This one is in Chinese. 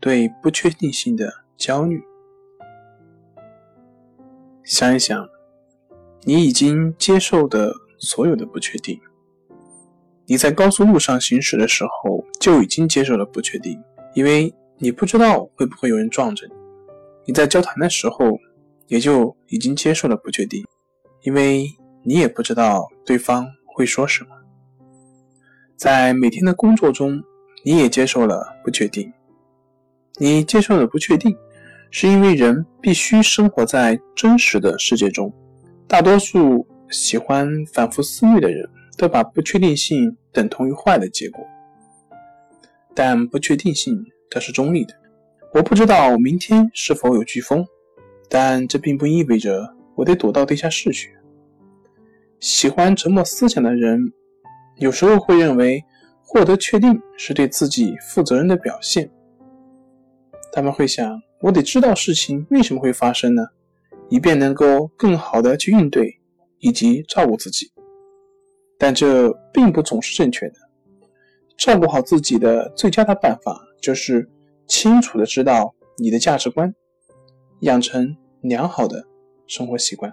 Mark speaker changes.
Speaker 1: 对不确定性的焦虑。想一想，你已经接受的所有的不确定。你在高速路上行驶的时候就已经接受了不确定，因为你不知道会不会有人撞着你；你在交谈的时候也就已经接受了不确定，因为你也不知道对方会说什么。在每天的工作中，你也接受了不确定。你接受了不确定。是因为人必须生活在真实的世界中，大多数喜欢反复思虑的人都把不确定性等同于坏的结果。但不确定性它是中立的，我不知道明天是否有飓风，但这并不意味着我得躲到地下室去。喜欢沉默思想的人，有时候会认为获得确定是对自己负责任的表现，他们会想。我得知道事情为什么会发生呢，以便能够更好的去应对以及照顾自己。但这并不总是正确的。照顾好自己的最佳的办法就是清楚的知道你的价值观，养成良好的生活习惯。